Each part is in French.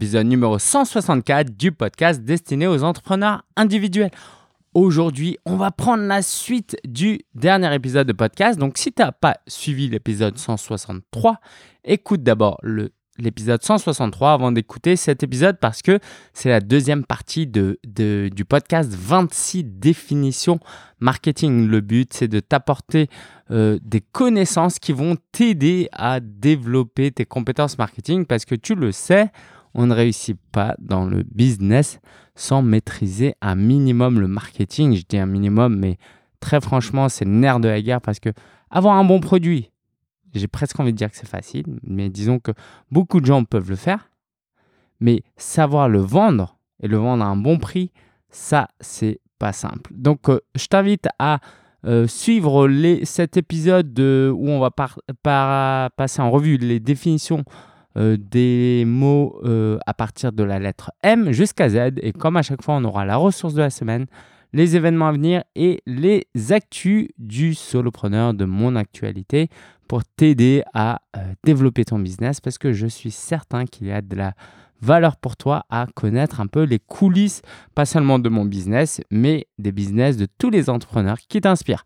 l'épisode numéro 164 du podcast destiné aux entrepreneurs individuels. Aujourd'hui, on va prendre la suite du dernier épisode de podcast. Donc, si tu n'as pas suivi l'épisode 163, écoute d'abord l'épisode 163 avant d'écouter cet épisode parce que c'est la deuxième partie de, du podcast 26 définitions marketing. Le but, c'est de t'apporter euh, des connaissances qui vont t'aider à développer tes compétences marketing parce que tu le sais, on ne réussit pas dans le business sans maîtriser un minimum le marketing. Je dis un minimum, mais très franchement, c'est le nerf de la guerre parce que avoir un bon produit, j'ai presque envie de dire que c'est facile, mais disons que beaucoup de gens peuvent le faire. Mais savoir le vendre et le vendre à un bon prix, ça, c'est pas simple. Donc, euh, je t'invite à euh, suivre cet épisode où on va passer en revue les définitions euh, des mots à partir de la lettre M jusqu'à Z. Et comme à chaque fois, on aura la ressource de la semaine, les événements à venir et les actus du solopreneur de mon actualité pour t'aider à euh, développer ton business parce que je suis certain qu'il y a de la valeur pour toi à connaître un peu les coulisses, pas seulement de mon business, mais des business de tous les entrepreneurs qui t'inspirent.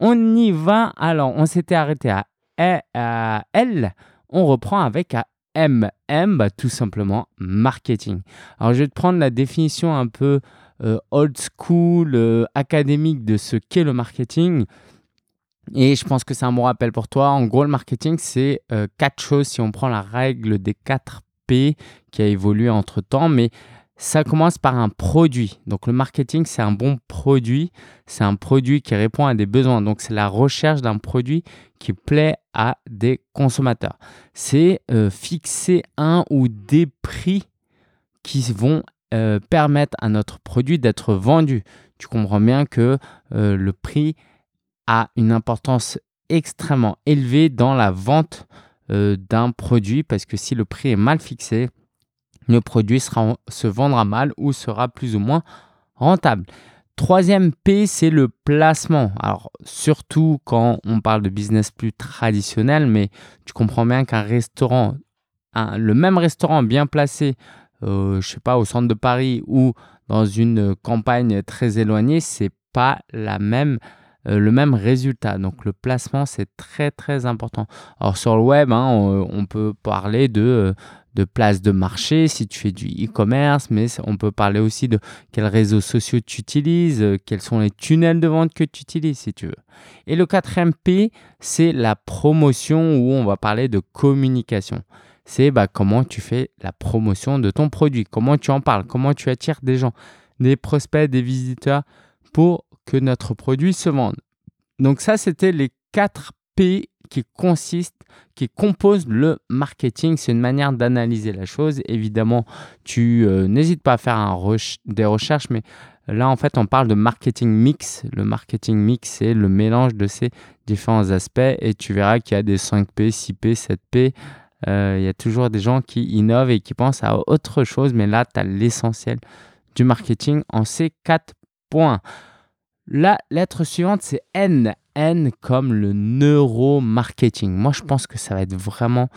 On y va. Alors, on s'était arrêté à, L. On reprend avec à M. M, bah, tout simplement marketing. Alors, je vais te prendre la définition un peu euh, old school, euh, académique de ce qu'est le marketing. Et je pense que c'est un bon rappel pour toi. En gros, le marketing, c'est euh, quatre choses si on prend la règle des 4 P qui a évolué entre temps. Mais ça commence par un produit. Donc le marketing, c'est un bon produit. C'est un produit qui répond à des besoins. Donc c'est la recherche d'un produit qui plaît à des consommateurs. C'est euh, fixer un ou des prix qui vont euh, permettre à notre produit d'être vendu. Tu comprends bien que le prix a une importance extrêmement élevée dans la vente euh, d'un produit parce que si le prix est mal fixé, le produit sera, se vendra mal ou sera plus ou moins rentable. Troisième P, c'est le placement. Alors, surtout quand on parle de business plus traditionnel, mais tu comprends bien qu'un restaurant, le même restaurant bien placé, euh, je sais pas, au centre de Paris ou dans une campagne très éloignée, c'est pas la même euh, le même résultat. Donc le placement, c'est très très important. Alors sur le web, hein, on, peut parler de, euh, de place de marché si tu fais du e-commerce, mais on peut parler aussi de quels réseaux sociaux tu utilises, euh, quels sont les tunnels de vente que tu utilises si tu veux. Et le quatrième P, c'est la promotion où on va parler de communication. C'est bah, comment tu fais la promotion de ton produit, comment tu en parles, comment tu attires des gens, des prospects, des visiteurs pour que notre produit se vende. Donc ça, c'était les 4 P qui consistent, qui composent le marketing. C'est une manière d'analyser la chose. Évidemment, tu euh, n'hésites pas à faire des recherches, mais là, en fait, on parle de marketing mix. Le marketing mix, c'est le mélange de ces différents aspects. Et tu verras qu'il y a des 5P, 6P, 7P. il y a toujours des gens qui innovent et qui pensent à autre chose, mais là, tu as l'essentiel du marketing en ces 4 points. La lettre suivante, c'est N. Comme le neuromarketing. Moi, je pense que ça va être vraiment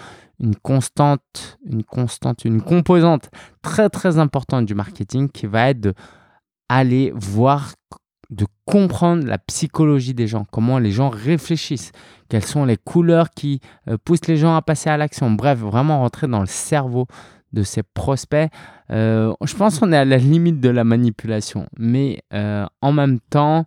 une constante, une constante, une composante très très importante du marketing qui va être d'aller voir, de comprendre la psychologie des gens, comment les gens réfléchissent, quelles sont les couleurs qui euh, poussent les gens à passer à l'action. Bref, vraiment rentrer dans le cerveau de ses prospects. Euh, je pense qu'on est à la limite de la manipulation. Mais euh, en même temps,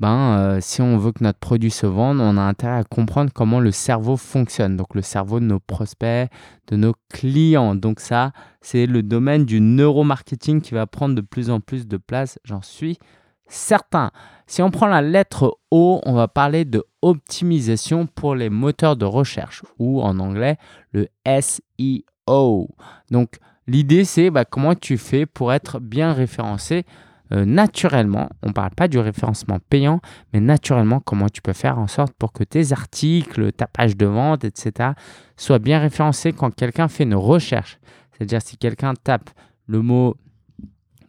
ben, euh, si on veut que notre produit se vende, on a intérêt à comprendre comment le cerveau fonctionne. Donc le cerveau de nos prospects, de nos clients. Donc ça, c'est le domaine du neuromarketing qui va prendre de plus en plus de place, j'en suis certain. Si on prend la lettre O, on va parler de optimisation pour les moteurs de recherche ou en anglais le SEO. Donc l'idée c'est bah, comment tu fais pour être bien référencé euh, naturellement. On ne parle pas du référencement payant, mais naturellement comment tu peux faire en sorte pour que tes articles, ta page de vente, etc. soient bien référencés quand quelqu'un fait une recherche. C'est-à-dire si quelqu'un tape le mot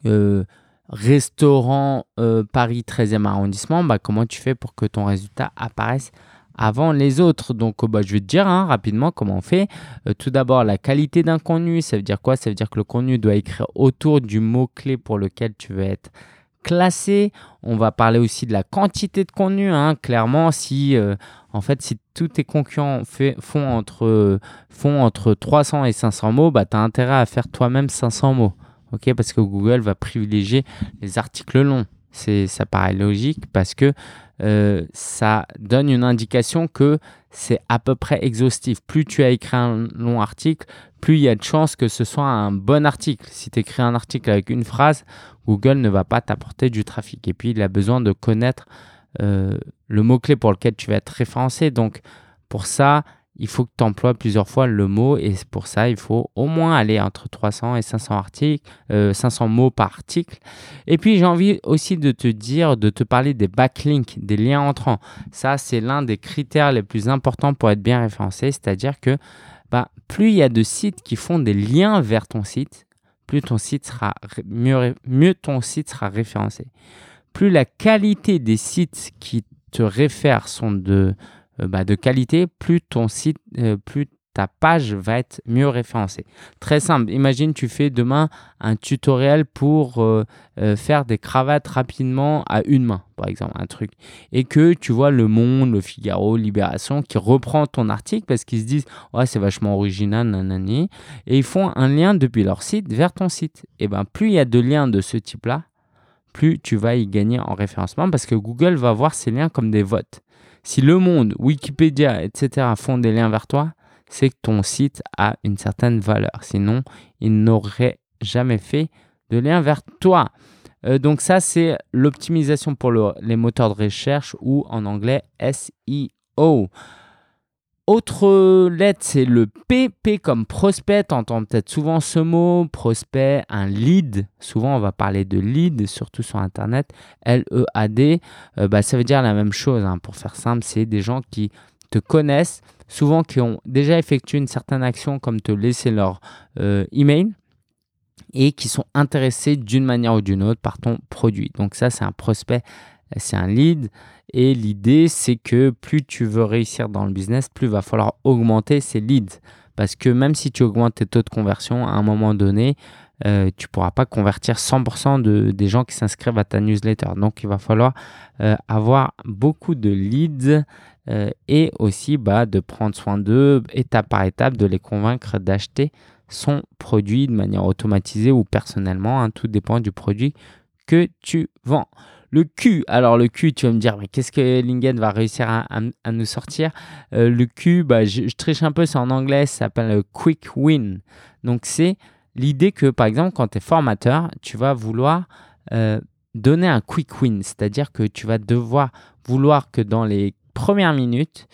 euh, restaurant euh, Paris 13e arrondissement, bah, comment tu fais pour que ton résultat apparaisse avant les autres. Donc, bah, je vais te dire hein, rapidement comment on fait. tout d'abord, la qualité d'un contenu, ça veut dire quoi? Ça veut dire que le contenu doit écrire autour du mot-clé pour lequel tu veux être classé. On va parler aussi de la quantité de contenu. Hein. Clairement, si en fait, si tous tes concurrents font, entre, font entre 300 et 500 mots, bah, tu as intérêt à faire toi-même 500 mots. parce que Google va privilégier les articles longs. Ça paraît logique parce que euh, ça donne une indication que c'est à peu près exhaustif. Plus tu as écrit un long article, plus il y a de chances que ce soit un bon article. Si tu écris un article avec une phrase, Google ne va pas t'apporter du trafic. Et puis, il a besoin de connaître euh, le mot-clé pour lequel tu vas être référencé. Donc, pour ça, il faut que tu emploies plusieurs fois le mot et pour ça, il faut au moins aller entre 300 et 500, articles, 500 euh, mots par article. Et puis, j'ai envie aussi de te dire, de te parler des backlinks, des liens entrants. Ça, c'est l'un des critères les plus importants pour être bien référencé, c'est-à-dire que bah, plus il y a de sites qui font des liens vers ton site, plus ton site sera mieux, mieux ton site sera référencé plus la qualité des sites qui te réfèrent sont de, bah, de qualité, plus ton site, euh, plus ta page va être mieux référencée. Très simple. Imagine tu fais demain un tutoriel pour euh, faire des cravates rapidement à une main, par exemple, un truc. Et que tu vois Le Monde, Le Figaro, Libération qui reprend ton article parce qu'ils se disent ouais c'est vachement original, nanani. Et ils font un lien depuis leur site vers ton site. Et ben plus il y a de liens de ce type-là, plus tu vas y gagner en référencement parce que Google va voir ces liens comme des votes. Si Le Monde, Wikipédia, etc. font des liens vers toi, c'est que ton site a une certaine valeur. Sinon, ils n'auraient jamais fait de lien vers toi. Euh, donc ça, c'est l'optimisation pour les moteurs de recherche ou en anglais SEO. Autre lettre, c'est le PP comme prospect. Tu entends peut-être souvent ce mot, prospect, un lead. Souvent, on va parler de lead, surtout sur Internet. L-E-A-D, euh, bah, ça veut dire la même chose. Hein. Pour faire simple, c'est des gens qui te connaissent, souvent qui ont déjà effectué une certaine action comme te laisser leur euh, email et qui sont intéressés d'une manière ou d'une autre par ton produit. Donc ça, c'est un prospect, c'est un lead. Et l'idée, c'est que plus tu veux réussir dans le business, plus il va falloir augmenter ces leads. Parce que même si tu augmentes tes taux de conversion, à un moment donné, euh, tu ne pourras pas convertir 100% de, des gens qui s'inscrivent à ta newsletter. Donc, il va falloir euh, avoir beaucoup de leads euh, et aussi bah, de prendre soin d'eux étape par étape, de les convaincre d'acheter son produit de manière automatisée ou personnellement. Hein. tout dépend du produit que tu vends. Le Q, alors le Q, tu vas me dire, mais qu'est-ce que Lingen va réussir à, nous sortir? Euh, Le Q, bah, je, triche un peu, c'est en anglais, ça s'appelle Quick Win. Donc c'est l'idée que, par exemple, quand tu es formateur, tu vas vouloir euh, donner un quick win, c'est-à-dire que tu vas devoir vouloir que dans les premières minutes,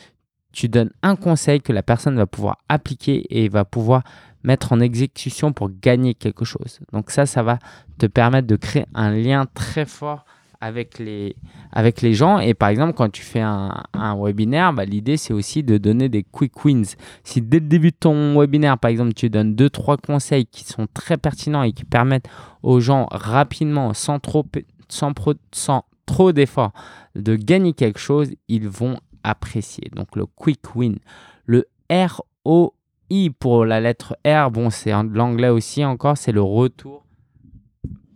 tu donnes un conseil que la personne va pouvoir appliquer et va pouvoir mettre en exécution pour gagner quelque chose. Donc ça, ça va te permettre de créer un lien très fort avec les, avec les gens. Et par exemple, quand tu fais un, webinaire, bah, l'idée, c'est aussi de donner des quick wins. Si dès le début de ton webinaire, par exemple, tu donnes deux, trois conseils qui sont très pertinents et qui permettent aux gens rapidement, sans trop, sans, sans trop d'efforts, de gagner quelque chose, ils vont apprécier. Donc, le quick win. Le ROI pour la lettre R, bon, c'est de l'anglais aussi encore, c'est le retour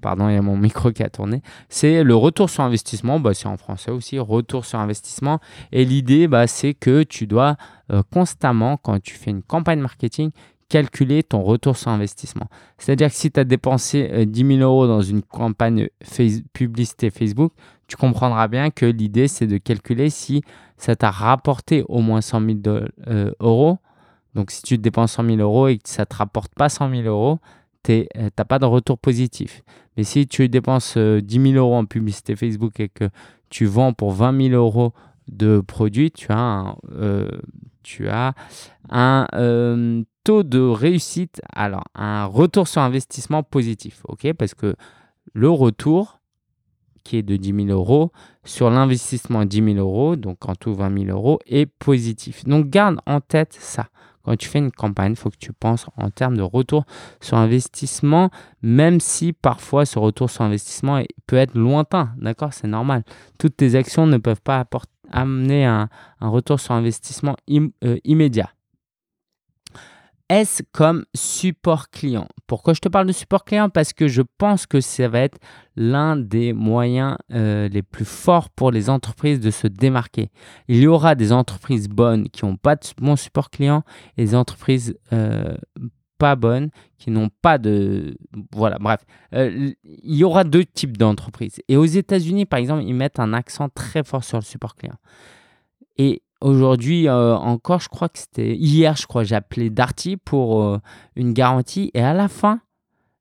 pardon, il y a mon micro qui a tourné, c'est le retour sur investissement, bah, c'est en français aussi, retour sur investissement. Et l'idée, bah, c'est que tu dois euh, constamment, quand tu fais une campagne marketing, calculer ton retour sur investissement. C'est-à-dire que si tu as dépensé 10 euh, 000 euros dans une campagne publicité Facebook, tu comprendras bien que l'idée, c'est de calculer si ça t'a rapporté au moins 100 000 euh, euros. Donc, si tu dépenses 100 000 euros et que ça ne te rapporte pas 100 000 euros, tu n'as pas de retour positif. Mais si tu dépenses 10 euh, 000 euros en publicité Facebook et que tu vends pour 20 000 euros de produits, tu as un, euh, tu as un euh, taux de réussite, alors un retour sur investissement positif, ok? Parce que le retour qui est de 10 000 euros sur l'investissement 10 000 euros, donc en tout 20 000 euros, est positif. Donc garde en tête ça. Quand tu fais une campagne, il faut que tu penses en termes de retour sur investissement, même si parfois ce retour sur investissement peut être lointain. D'accord C'est normal. Toutes tes actions ne peuvent pas amener un, retour sur investissement euh, immédiat. S comme support client. Pourquoi je te parle de support client? Parce que je pense que ça va être l'un des moyens euh, les plus forts pour les entreprises de se démarquer. Il y aura des entreprises bonnes qui n'ont pas de bon support client et des entreprises euh, pas bonnes qui n'ont pas de... Voilà, bref. Euh, il y aura deux types d'entreprises. Et aux États-Unis, par exemple, ils mettent un accent très fort sur le support client. Et Aujourd'hui euh, encore, je crois que c'était hier, je crois, j'ai appelé Darty pour euh, une garantie et à la fin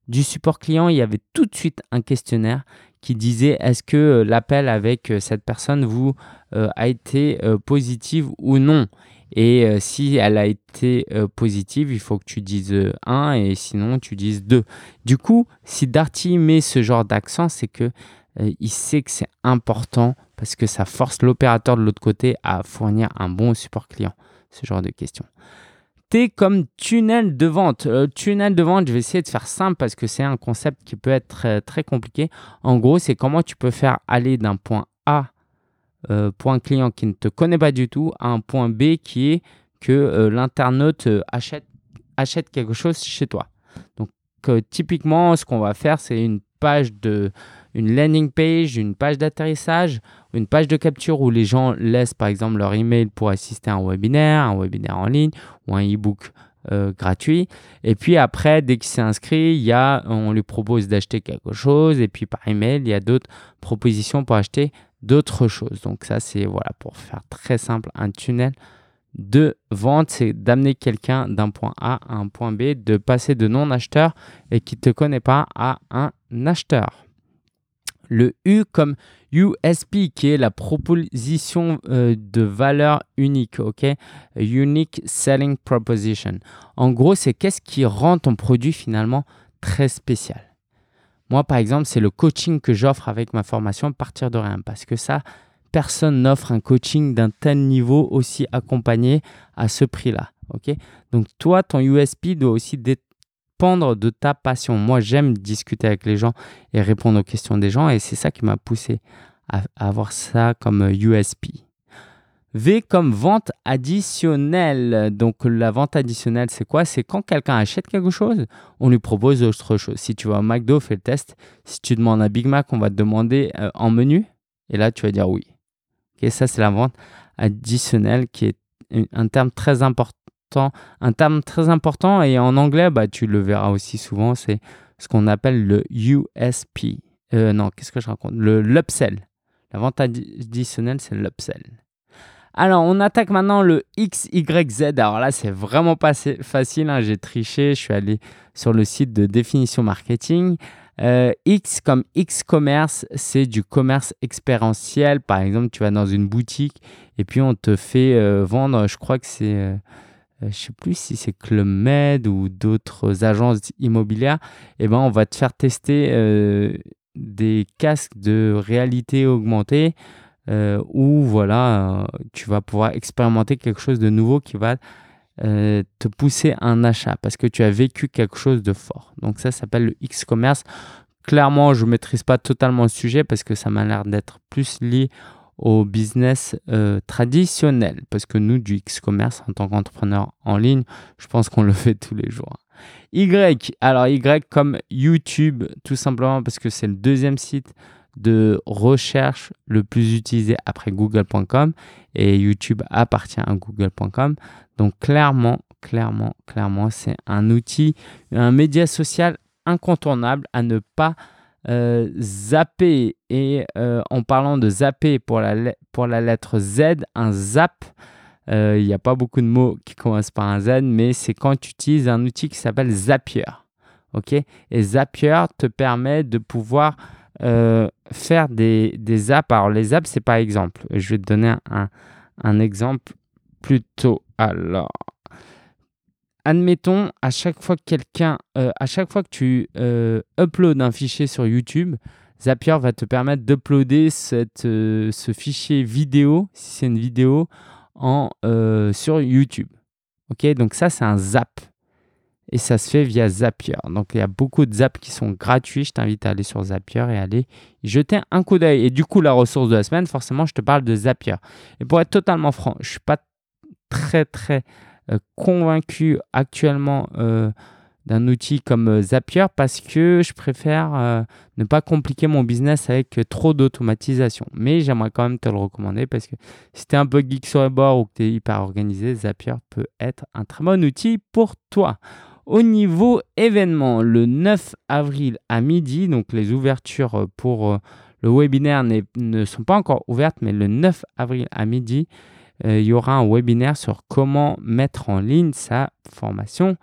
du support client, il y avait tout de suite un questionnaire qui disait est-ce que euh, l'appel avec cette personne vous a été positive ou non? Et si elle a été positive, il faut que tu dises 1 et sinon tu dises 2. Du coup, si Darty met ce genre d'accent, c'est que il sait que c'est important parce que ça force l'opérateur de l'autre côté à fournir un bon support client. Ce genre de questions. T comme tunnel de vente. Euh, tunnel de vente, je vais essayer de faire simple parce que c'est un concept qui peut être très, compliqué. En gros, c'est comment tu peux faire aller d'un point A, euh, point client qui ne te connaît pas du tout, à un point B qui est que euh, l'internaute achète quelque chose chez toi. Donc, typiquement, ce qu'on va faire, c'est une page de, une landing page, une page d'atterrissage, une page de capture où les gens laissent par exemple leur email pour assister à un webinaire, un webinaire en ligne ou un e-book euh, gratuit. Et puis après, dès qu'il s'est inscrit, il y a, on lui propose d'acheter quelque chose. Et puis par email, il y a d'autres propositions pour acheter d'autres choses. Donc ça, c'est voilà pour faire très simple un tunnel de vente, c'est d'amener quelqu'un d'un point A à un point B, de passer de non-acheteur et qui ne te connaît pas à un acheteur le U comme USP, qui est la proposition euh, de valeur unique, ok? Unique Selling Proposition. En gros, c'est qu'est-ce qui rend ton produit finalement très spécial? Moi, par exemple, c'est le coaching que j'offre avec ma formation partir de rien, parce que ça, personne n'offre un coaching d'un tel niveau aussi accompagné à ce prix-là. Donc, toi, ton USP doit aussi de ta passion. Moi, j'aime discuter avec les gens et répondre aux questions des gens et c'est ça qui m'a poussé à, avoir ça comme USP. V comme vente additionnelle. Donc la vente additionnelle, c'est quoi? C'est quand quelqu'un achète quelque chose, on lui propose autre chose. Si tu vas au McDo, fais le test. Si tu demandes un Big Mac, on va te demander euh, en menu. Et là, tu vas dire oui. Et ça, c'est la vente additionnelle qui est un terme très important un terme très important et en anglais, bah, tu le verras aussi souvent, c'est ce qu'on appelle le USP. Euh, non, qu'est-ce que je raconte? Le l'upsell. La vente additionnelle, c'est l'upsell. Alors, on attaque maintenant le XYZ. Alors là, c'est vraiment pas facile. Hein. J'ai triché. Je suis allé sur le site de définition marketing. Euh, X comme X-commerce, c'est du commerce expérientiel. Par exemple, tu vas dans une boutique et puis on te fait euh, vendre, je crois que c'est je ne sais plus si c'est Club Med ou d'autres agences immobilières, eh ben, on va te faire tester euh, des casques de réalité augmentée euh, où voilà, tu vas pouvoir expérimenter quelque chose de nouveau qui va te pousser à un achat parce que tu as vécu quelque chose de fort. Donc ça s'appelle le X-commerce. Clairement, je ne maîtrise pas totalement le sujet parce que ça m'a l'air d'être plus lié au business euh, traditionnel. Parce que nous, du e-commerce, en tant qu'entrepreneur en ligne, je pense qu'on le fait tous les jours. Y, alors Y comme YouTube, tout simplement parce que c'est le deuxième site de recherche le plus utilisé après google.com et YouTube appartient à google.com. Donc clairement, clairement, clairement, c'est un outil, un média social incontournable à ne pas euh, et euh, en parlant de zapper pour la, pour la lettre Z, un zap, euh, il n'y a pas beaucoup de mots qui commencent par un Z, mais c'est quand tu utilises un outil qui s'appelle Zapier. ok? Et Zapier te permet de pouvoir faire des, des apps. Alors les apps, c'est par exemple, je vais te donner un, un exemple plutôt. Alors, admettons, à chaque fois que quelqu'un, euh, à chaque fois que tu euh, uploads un fichier sur YouTube, Zapier va te permettre d'uploader euh, ce fichier vidéo, si c'est une vidéo, en, sur YouTube. Ok, donc ça c'est un zap. et ça se fait via Zapier. Donc il y a beaucoup de Zap qui sont gratuits. Je t'invite à aller sur Zapier et aller y jeter un coup d'œil. Et du coup, la ressource de la semaine, forcément, je te parle de Zapier. Et pour être totalement franc, je suis pas très très convaincu actuellement euh, d'un outil comme euh, Zapier parce que je préfère ne pas compliquer mon business avec trop d'automatisation. Mais j'aimerais quand même te le recommander parce que si tu es un peu geek sur les bords ou que tu es hyper organisé, Zapier peut être un très bon outil pour toi. Au niveau événement, le 9 avril à midi, donc les ouvertures pour le webinaire ne sont pas encore ouvertes, mais le 9 avril à midi, il y aura un webinaire sur comment mettre en ligne sa formation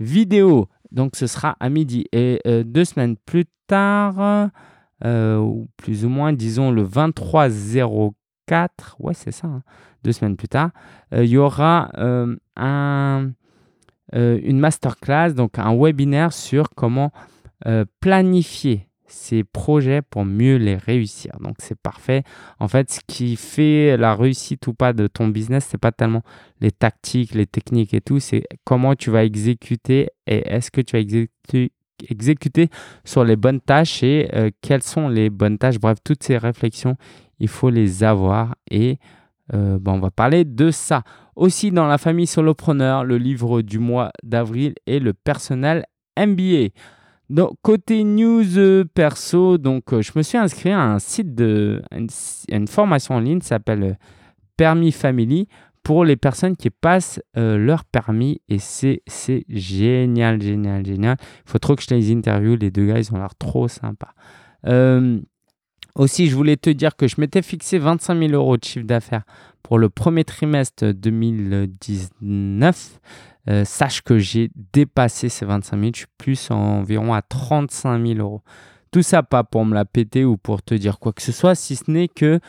vidéo. Donc ce sera à midi. Et euh, deux semaines plus tard, euh, plus ou moins, disons le 2304, ouais c'est ça, hein, deux semaines plus tard, euh, il y aura un, une masterclass, donc un webinaire sur comment planifier ces projets pour mieux les réussir. Donc c'est parfait. En fait, ce qui fait la réussite ou pas de ton business, c'est pas tellement les tactiques, les techniques et tout, c'est comment tu vas exécuter et est-ce que tu vas exécuter, sur les bonnes tâches et euh, quelles sont les bonnes tâches. Bref, toutes ces réflexions, il faut les avoir et euh, on va parler de ça. Aussi dans la famille solopreneur, le livre du mois d'avril est le personnel MBA. Donc, côté news euh, perso, donc, euh, je me suis inscrit à un site de une, formation en ligne s'appelle euh, Permis Family pour les personnes qui passent leur permis et c'est génial, génial, génial. Il faut trop que je les interviewe, les deux gars, ils ont l'air trop sympas. aussi, je voulais te dire que je m'étais fixé 25 000 euros de chiffre d'affaires pour le premier trimestre 2019. Euh, sache que j'ai dépassé ces 25 000, je suis plus environ à 35 000 euros. Tout ça pas pour me la péter ou pour te dire quoi que ce soit, si ce n'est que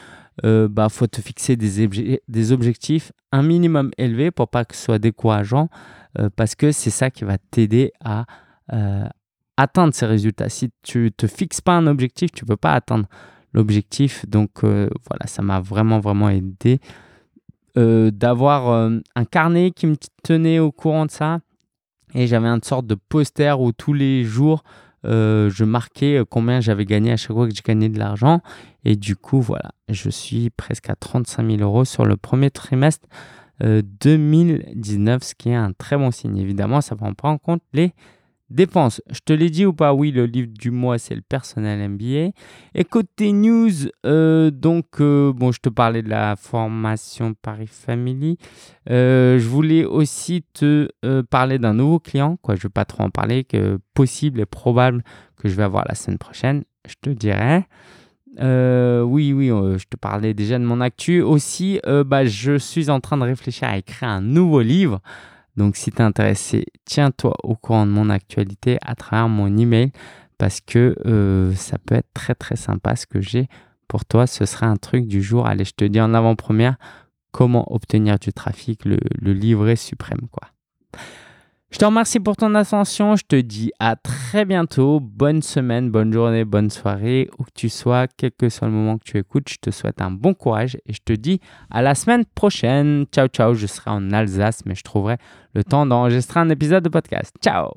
euh, bah faut te fixer des, objectifs un minimum élevé pour pas que ce soit décourageant, euh, parce que c'est ça qui va t'aider à atteindre ces résultats. Si tu te fixes pas un objectif, tu peux pas atteindre l'objectif. Donc voilà, ça m'a vraiment vraiment aidé. Euh, d'avoir euh, un carnet qui me tenait au courant de ça. Et j'avais une sorte de poster où tous les jours, euh, je marquais combien j'avais gagné à chaque fois que j'ai gagné de l'argent. Et du coup, voilà, je suis presque à 35 000 euros sur le premier trimestre 2019, ce qui est un très bon signe. Évidemment, ça prend pas en compte les Dépenses, je te l'ai dit ou pas Oui, le livre du mois, c'est le personnel MBA. Et côté news, euh, donc, euh, bon, je te parlais de la formation Paris Family. Euh, je voulais aussi te parler d'un nouveau client, quoi. Je ne vais pas trop en parler, que possible et probable que je vais avoir la semaine prochaine. Je te dirai. oui, oui, je te parlais déjà de mon actu. Aussi, bah, je suis en train de réfléchir à écrire un nouveau livre. Donc si tu es intéressé, tiens-toi au courant de mon actualité à travers mon email parce que euh, ça peut être très très sympa ce que j'ai pour toi. Ce sera un truc du jour. Allez, je te dis en avant-première comment obtenir du trafic, le, le livret suprême quoi. Je te remercie pour ton attention. Je te dis à très bientôt. Bonne semaine, bonne journée, bonne soirée, où que tu sois, quel que soit le moment que tu écoutes. Je te souhaite un bon courage et je te dis à la semaine prochaine. Ciao, ciao. Je serai en Alsace, mais je trouverai le temps d'enregistrer un épisode de podcast. Ciao